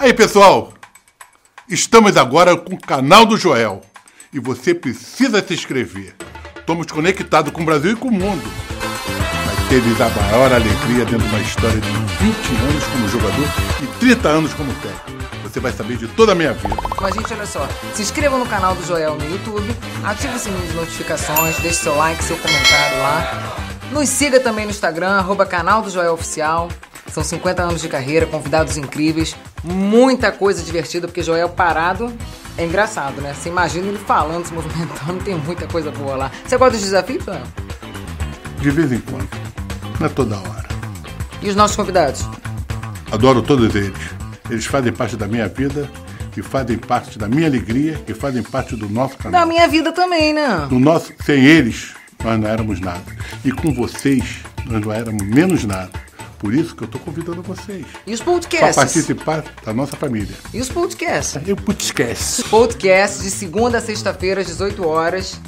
Aí, pessoal, estamos agora com o canal do Joel e você precisa se inscrever. Estamos conectados com o Brasil e com o mundo. Mas teve a maior alegria dentro de uma história de 20 anos como jogador e 30 anos como técnico. Você vai saber de toda a minha vida. Mas, gente, olha só. Se inscreva no canal do Joel no YouTube, ative o sininho de notificações, deixe seu like, seu comentário lá. Nos siga também no Instagram, arroba canal do Joel Oficial. São 50 anos de carreira, convidados incríveis, muita coisa divertida, porque Joel parado é engraçado, né? Você imagina ele falando, se movimentando, tem muita coisa boa lá. Você gosta dos desafios, Joel? De vez em quando. Não é toda hora. E os nossos convidados? Adoro todos eles. Eles fazem parte da minha vida, e fazem parte da minha alegria, e fazem parte do nosso canal. Da minha vida também, né? No nosso, sem eles, nós não éramos nada. E com vocês, nós não éramos menos nada. Por isso que eu estou convidando vocês. E os Para podcasts? participar da nossa família. E os podcasts? Eu putz, esquece. Podcast de segunda a sexta-feira, às 18 horas,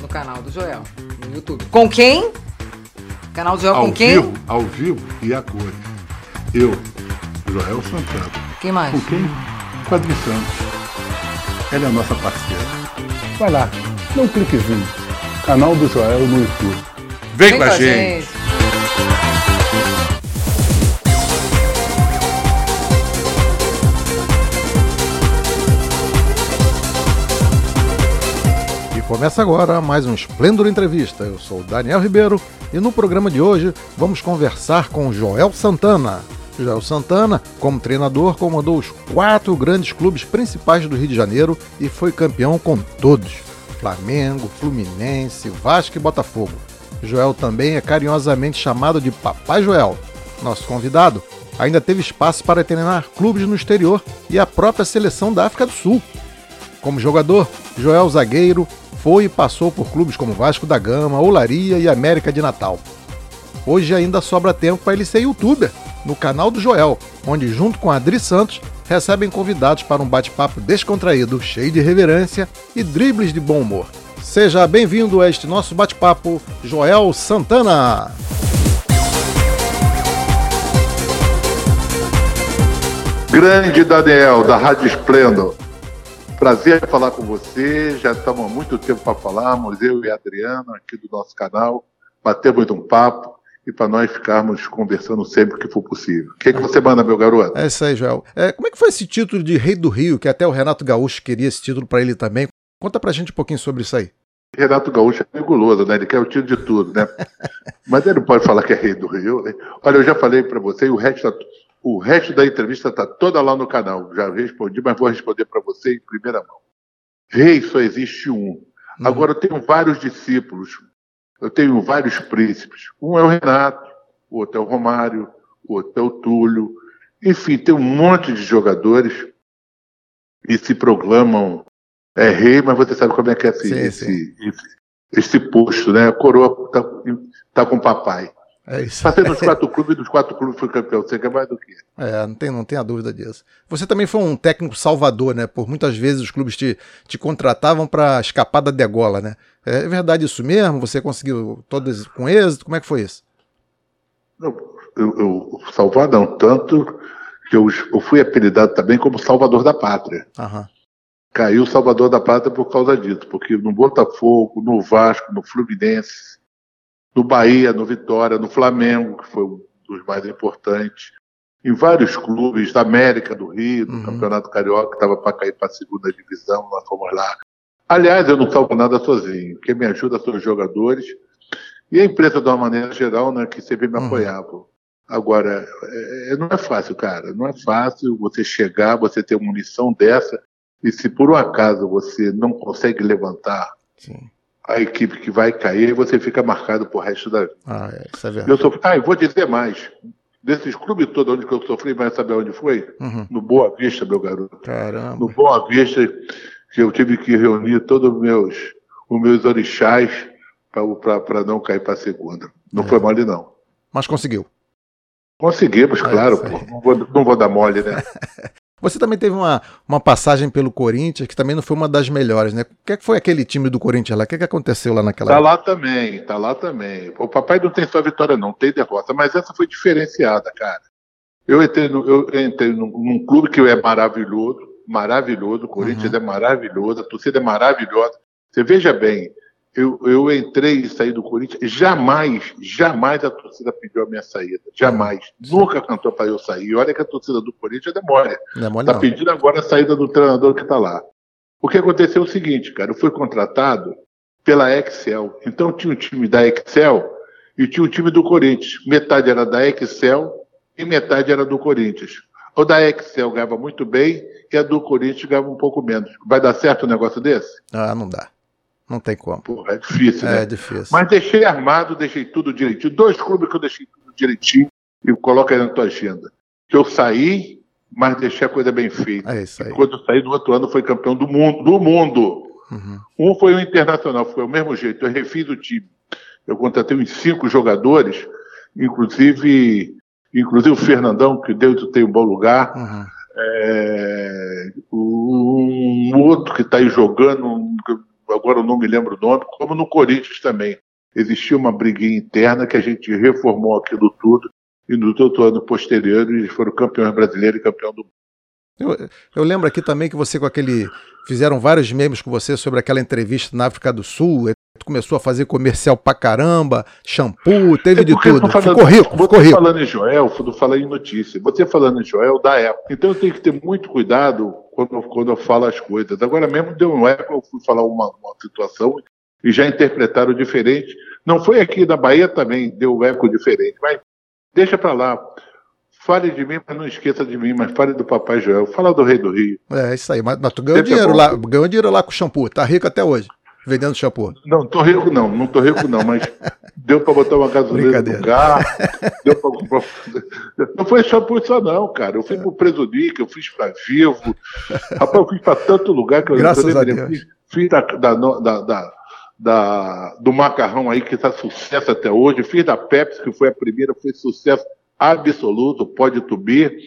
no canal do Joel, no YouTube. Com quem? Canal do Joel Ao com quem? vivo, ao vivo e a cores. Eu, Joel Santana. Quem mais? Com quem? Com a Adri Santos. Ela é a nossa parceira. Vai lá, dá um cliquezinho. Canal do Joel no YouTube. Vem, com a gente. E começa agora mais um Esplendor Entrevista. Eu sou Daniel Ribeiro e no programa de hoje vamos conversar com Joel Santana. Joel Santana, como treinador, comandou os quatro grandes clubes principais do Rio de Janeiro e foi campeão com todos: Flamengo, Fluminense, Vasco e Botafogo. Joel também é carinhosamente chamado de Papai Joel. Nosso convidado ainda teve espaço para treinar clubes no exterior e a própria seleção da África do Sul. Como jogador, Joel Zagueiro foi e passou por clubes como Vasco da Gama, Olaria e América de Natal. Hoje ainda sobra tempo para ele ser youtuber, no canal do Joel, onde, junto com Adri Santos, recebem convidados para um bate-papo descontraído, cheio de reverência e dribles de bom humor. Seja bem-vindo a este nosso bate-papo, Joel Santana! Grande Daniel, da Rádio Esplendor. Prazer falar com você. Já estamos há muito tempo para falarmos, eu e a Adriana, aqui do nosso canal. Batemos um papo e para nós ficarmos conversando sempre que for possível. O que, que você manda, meu garoto? É isso aí, Joel. É, como é que foi esse título de Rei do Rio, que até o Renato Gaúcho queria esse título para ele também? Conta pra gente um pouquinho sobre isso aí. Renato Gaúcho é guloso, né? Ele quer o título de tudo, né? Mas ele não pode falar que é rei do Rio. Né? Olha, eu já falei para você, e o resto, tá- o resto da entrevista está toda lá no canal. Já respondi, mas vou responder para você em primeira mão. Rei só existe um. Agora eu tenho vários discípulos, eu tenho vários príncipes. Um é o Renato, o outro é o Romário, o outro é o Túlio. Enfim, tem um monte de jogadores que se proclamam é rei, mas você sabe como é que é esse, Sim, esse, sim. esse, esse posto, né? A coroa tá, tá com o papai. É isso. Passei nos quatro clubes, dos quatro clubes fui campeão. Você quer mais do que? É, não tem, não tem a dúvida disso. Você também foi um técnico salvador, né? Por muitas vezes os clubes te, te contratavam para escapar da degola, né? É verdade isso mesmo? Você conseguiu todas com êxito? Como é que foi isso? Eu, eu salvar não, tanto que eu, eu fui apelidado também como Salvador da Pátria. Aham. Caiu o Salvador da Pátria por causa disso, porque no Botafogo, no Vasco, no Fluminense, no Bahia, no Vitória, no Flamengo, que foi um dos mais importantes, em vários clubes da América do Rio, no Uhum. Campeonato Carioca, que estava para cair para a segunda divisão, nós fomos lá. Aliás, eu não salvo nada sozinho. Quem me ajuda são os jogadores e a empresa, de uma maneira geral, né, que sempre me Uhum. apoiavam. Agora, é- é- não é fácil, cara. Não é fácil você chegar, você ter uma missão dessa, e se por um acaso você não consegue levantar Sim. A equipe que vai cair, você fica marcado pro resto da vida. Ah, é, isso é verdade. Eu sou, ah, eu vou dizer mais. desses clubes todos onde que eu sofri, mas sabe onde foi? Uhum. No Boa Vista, meu garoto. Caramba. No Boa Vista, que eu tive que reunir todos os meus, os meus orixás para não cair para segunda. Não é. foi mole, não. Mas conseguiu. Conseguimos, claro, pô. Não vou, não vou dar mole, né? Você também teve uma, uma passagem pelo Corinthians, que também não foi uma das melhores, né? O que, é foi aquele time do Corinthians lá? O que, é que aconteceu lá naquela Tá lá também, tá lá também. O papai não tem só vitória, não, tem derrota, mas essa foi diferenciada, cara. Eu entrei, no, eu entrei num, num clube que é maravilhoso, maravilhoso, o Corinthians uhum. é maravilhoso, a torcida é maravilhosa. Você veja bem, eu, eu entrei e saí do Corinthians, jamais, jamais a torcida pediu a minha saída. Jamais. Sim. Nunca cantou para eu sair. Olha que a torcida do Corinthians demora. Está pedindo agora a saída do treinador que está lá. O que aconteceu é o seguinte, cara, eu fui contratado pela Excel. Então tinha o time da Excel e tinha o time do Corinthians. Metade era da Excel e metade era do Corinthians. O da Excel ganhava muito bem e a do Corinthians ganhava um pouco menos. Vai dar certo um negócio desse? Ah, não dá. Não tem como. Porra, é difícil, é né? É difícil. Mas deixei armado, deixei tudo direitinho. Dois clubes que eu deixei tudo direitinho e coloca aí na tua agenda. Que eu saí, mas deixei a coisa bem feita. É isso aí. E quando eu saí no outro ano, foi campeão do mundo. Do mundo. Uhum. Um foi o Internacional, foi o mesmo jeito. Eu refiz o time. Eu contratei uns cinco jogadores, inclusive, inclusive o Fernandão, que Deus tem um bom lugar. Uhum. É, um outro que está aí jogando, agora eu não me lembro o nome, como no Corinthians também. Existia uma briguinha interna que a gente reformou aquilo tudo e no outro ano posterior eles foram campeões brasileiros e campeão do mundo. Eu, eu, lembro aqui também que você com aquele. Fizeram vários memes com você sobre aquela entrevista na África do Sul. Tu começou a fazer comercial pra caramba, shampoo, teve é de tudo. Falando, ficou rico, ficou rico. falando em Joel, falando em notícia. Você falando em Joel da época. Então eu tenho que ter muito cuidado quando, quando eu falo as coisas. Agora mesmo deu um eco, eu fui falar uma, uma situação e já interpretaram diferente. Não foi aqui na Bahia também, deu um eco diferente, mas deixa para lá. Fale de mim, mas não esqueça de mim, mas fale do Papai Joel. Fala do Rei do Rio. É, isso aí. Mas, mas tu ganhou dinheiro, lá, ganhou dinheiro lá com o shampoo. Tá rico até hoje, vendendo shampoo. Não, tô rico não, não tô rico não, mas deu para botar uma gasolina no carro. deu pra comprar... Não foi shampoo só não, cara. Eu fui pro Presunic, eu fiz para Vivo. Rapaz, eu fiz para tanto lugar que eu Graças a Deus. Fiz, fiz da, da, da, da da, do macarrão aí, que está sucesso até hoje. Fiz da Pepsi, que foi a primeira, foi sucesso absoluto, pode tubir.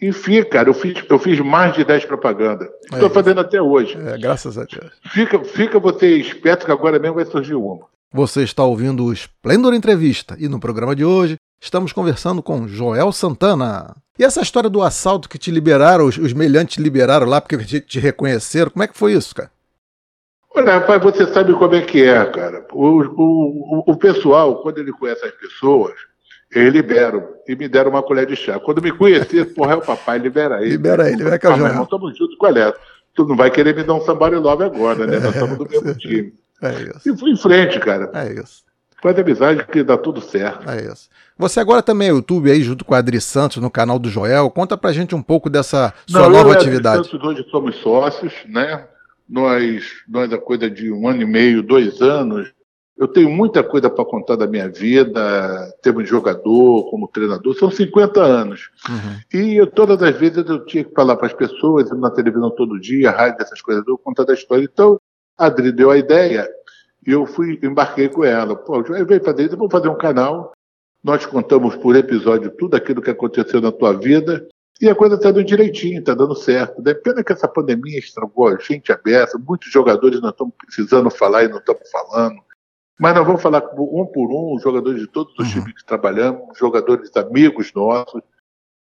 Enfim, cara, eu fiz, eu fiz mais de 10 propagandas. Estou é fazendo até hoje. É, graças a Deus. Fica, fica você esperto que agora mesmo vai surgir uma. Você está ouvindo o Splendor Entrevista e no programa de hoje estamos conversando com Joel Santana. E essa história do assalto que te liberaram, os, os meliantes te liberaram lá porque te, te reconheceram, como é que foi isso, cara? Olha, rapaz, você sabe como é que é, cara. O, o, o pessoal, quando ele conhece as pessoas, eles liberam. E me deram uma colher de chá. Quando me conhecer, porra, é o papai, libera ele. Libera ele, vai que é ah, irmão, estamos juntos, qual é? Tu não vai querer me dar um somebody love agora, né? Nós estamos do mesmo time. É isso. E fui em frente, cara. É isso. Faz amizade que dá tudo certo. É isso. Você agora também é YouTube aí, junto com a Adri Santos, no canal do Joel. Conta pra gente um pouco dessa sua não, nova eu atividade. Nós hoje somos sócios, né? Nós, nós, a coisa de um ano e meio, dois anos, eu tenho muita coisa para contar da minha vida, de jogador, como treinador, são 50 anos. Uhum. E eu, todas as vezes eu tinha que falar para as pessoas, na televisão todo dia, rádio, essas coisas, eu contar da história. Então, a Adri deu a ideia e eu fui, embarquei com ela. Pô, eu veio para dentro, vamos fazer um canal. Nós contamos por episódio tudo aquilo que aconteceu na tua vida e a coisa está dando direitinho, está dando certo. Né? Pena que essa pandemia estragou a gente aberta, muitos jogadores não estão precisando falar e não estamos falando. Mas nós vamos falar um por um, jogadores de todos os uhum. times que trabalhamos, jogadores amigos nossos,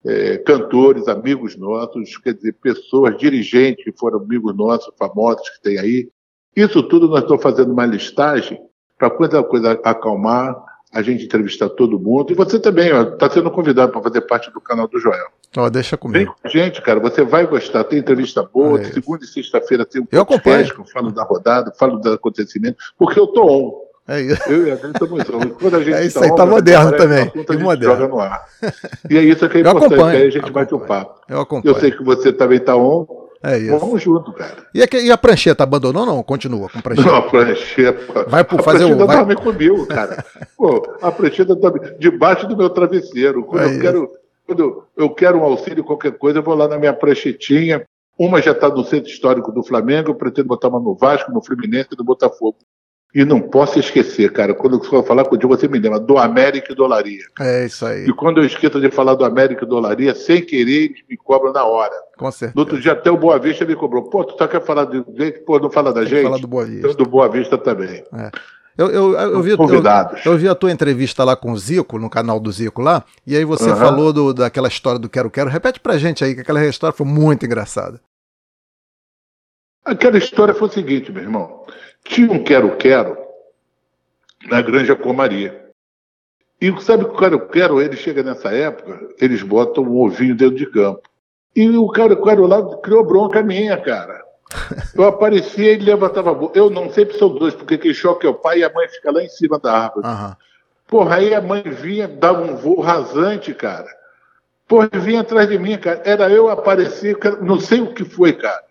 é, cantores amigos nossos, quer dizer, pessoas, dirigentes que foram amigos nossos, famosos que tem aí. Isso tudo nós estamos fazendo uma listagem para quando a coisa acalmar, a gente entrevistar todo mundo. E você também está sendo convidado para fazer parte do canal do Joel. Ó, deixa comigo. Vem com a gente, cara, você vai gostar. Tem entrevista boa, é segunda e sexta-feira tem um eu podcast, eu falo da rodada, falo do acontecimento, porque eu tô on. É isso. Eu e a estamos Quando a gente é isso tá aí, tá moderno também. A moderno. joga no ar. E é isso que é importante, aí a gente bate o papo. Eu acompanho. Eu sei que você também está on, É isso. Vamos junto, cara. E a, e a prancheta abandonou ou não? Continua com prancheta? Não, a prancheta. Vai por a fazer o- prancheta vai- comigo, cara. Pô, a prancheta dorme debaixo do meu travesseiro. Quando É eu isso. quero, quando eu quero um auxílio, qualquer coisa, eu vou lá na minha pranchetinha. Uma já está no centro histórico do Flamengo, eu pretendo botar uma no Vasco, no Fluminense e no Botafogo. E não posso esquecer, cara, quando eu for falar contigo, você me lembra, do América e do Olaria. É isso aí, E quando eu esqueço de falar do América e do Olaria, sem querer, eles me cobram na hora. com certeza. No outro dia, até o Boa Vista me cobrou. Pô, tu só quer falar de gente? Pô, não fala da Tem gente? falar do Boa Vista. Então, do Boa Vista também. Eu, eu, eu, vi, eu, eu vi a tua entrevista lá com o Zico, no canal do Zico lá, e aí você Aham. falou do- daquela história do Quero Quero. Repete pra gente aí, que aquela história foi muito engraçada. Aquela história foi o seguinte, meu irmão. Tinha um quero-quero na Granja Comaria. E sabe que o quero-quero, ele chega nessa época, eles botam um ovinho dentro de campo. E o quero-quero lá criou bronca minha, cara. Eu aparecia e ele levantava a boca. Eu não sempre sou dois, porque quem choca é o pai e a mãe fica lá em cima da árvore. Aham. Porra, aí a mãe vinha, dava um voo rasante, cara. Porra, vinha atrás de mim, cara. Era eu aparecer, não sei o que foi, cara.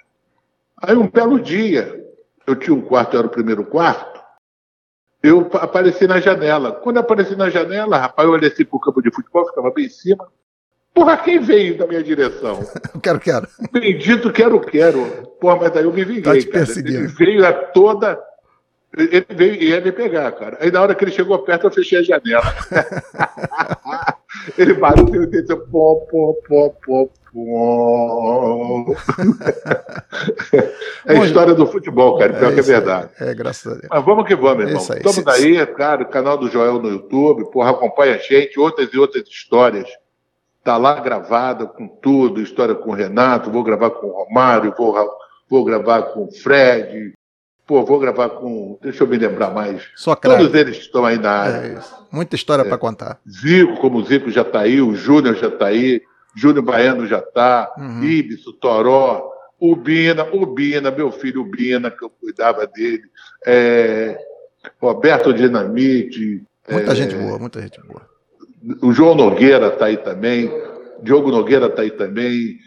Aí um belo dia, eu tinha um quarto, era o primeiro quarto, eu pa- apareci na janela. Quando eu apareci na janela, rapaz, eu olhei assim pro campo de futebol, ficava bem em cima. Porra, quem veio na minha direção? Quero Quero. Bendito quero, quero. Porra, mas daí eu me vinguei, Tá te cara. Ele veio a toda. Ele veio e ia me pegar, cara. Aí na hora que ele chegou perto, eu fechei a janela. ele bateu e disse pó, pó, pó, pó. é a história do futebol, cara. Pior que é isso aí. verdade. É, graças a Deus. Mas vamos que vamos, irmão. Isso aí. Estamos Se- daí, cara, canal do Joel no YouTube, porra, acompanha a gente, outras e outras histórias. Tá lá gravada com tudo, história com o Renato, vou gravar com o Romário, vou, vou gravar com o Fred, pô, vou gravar com. Deixa eu me lembrar mais. Só Todos eles estão aí na área. É. Muita história pra contar. Zico, como o Zico já está aí, o Júnior já está aí, Júnior Baiano já está, Uhum. Ibis, o Toró, o Bina, o Bina, meu filho Bina, que eu cuidava dele, é, Roberto Dinamite, Muita é, gente boa, muita gente boa. o João Nogueira está aí também, Diogo Nogueira está aí também,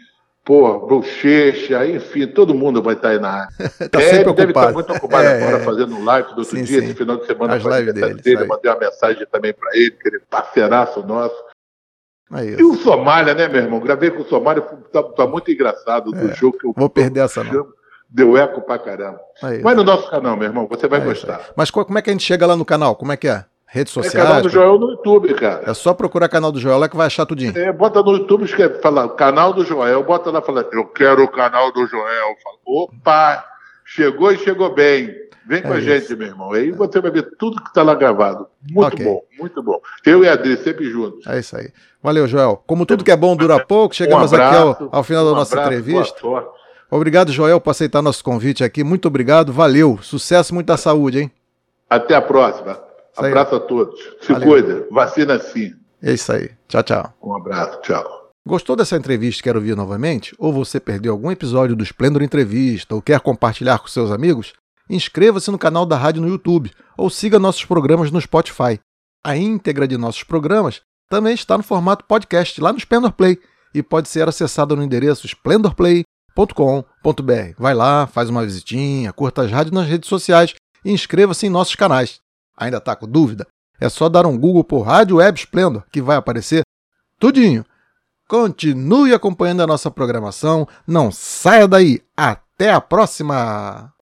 pô, Bochecha, enfim, todo mundo vai estar aí na área. Tá É, sempre deve estar ocupado. muito ocupado É, agora é. fazendo live do outro Sim, dia, sim. esse final de semana As lives dele, aí. mandei uma mensagem também para ele, que ele é parceiraço nosso. É E o Somália, né, meu irmão? Gravei com o Somália, tá, tá muito engraçado do jogo que eu É. Vou perder essa não. Deu eco pra caramba. É. Vai no nosso canal, meu irmão, você vai É gostar. Mas co- como é que a gente chega lá no canal? Como é que é? Redes É sociais? canal do Joel no YouTube, cara. É só procurar canal do Joel lá que vai achar tudinho. É, bota no YouTube, escreve, fala, canal do Joel, bota lá, fala, eu quero o canal do Joel. Fala, opa, chegou e chegou bem. Vem com É a isso. gente, meu irmão. Aí você vai ver tudo que tá lá gravado. Muito Ok. bom, muito bom. Eu e a Adri, sempre juntos. É isso aí. Valeu, Joel. Como tudo que é bom dura pouco, chegamos Um aqui abraço, ao, ao final da um nossa abraço, entrevista. boa sorte. Obrigado, Joel, por aceitar nosso convite aqui. Muito obrigado. Valeu. Sucesso, muita saúde, hein? Até a próxima. Abraço a todos. Se Valeu. cuida. Vacina sim. É isso aí. Tchau, tchau. Um abraço. Tchau. Gostou dessa entrevista e quer ouvir novamente? Ou você perdeu algum episódio do Esplendor Entrevista ou quer compartilhar com seus amigos? Inscreva-se no canal da rádio no YouTube ou siga nossos programas no Spotify. A íntegra de nossos programas também está no formato podcast lá no Splendor Play e pode ser acessada no endereço splendorplay.com.br. Vai lá, faz uma visitinha, curta as rádios nas redes sociais e inscreva-se em nossos canais. Ainda está com dúvida? É só dar um Google por Rádio Web Splendor que vai aparecer tudinho. Continue acompanhando a nossa programação. Não saia daí. Até a próxima!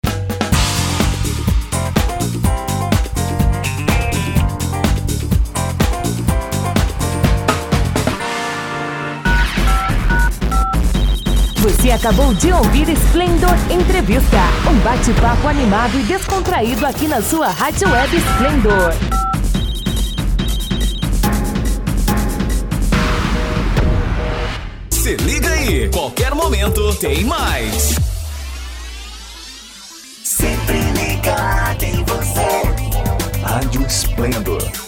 Você acabou de ouvir Splendor Entrevista, um bate-papo animado e descontraído aqui na sua Rádio Web Splendor. Se liga aí, qualquer momento tem mais. Sempre ligado em você. Rádio Esplendor.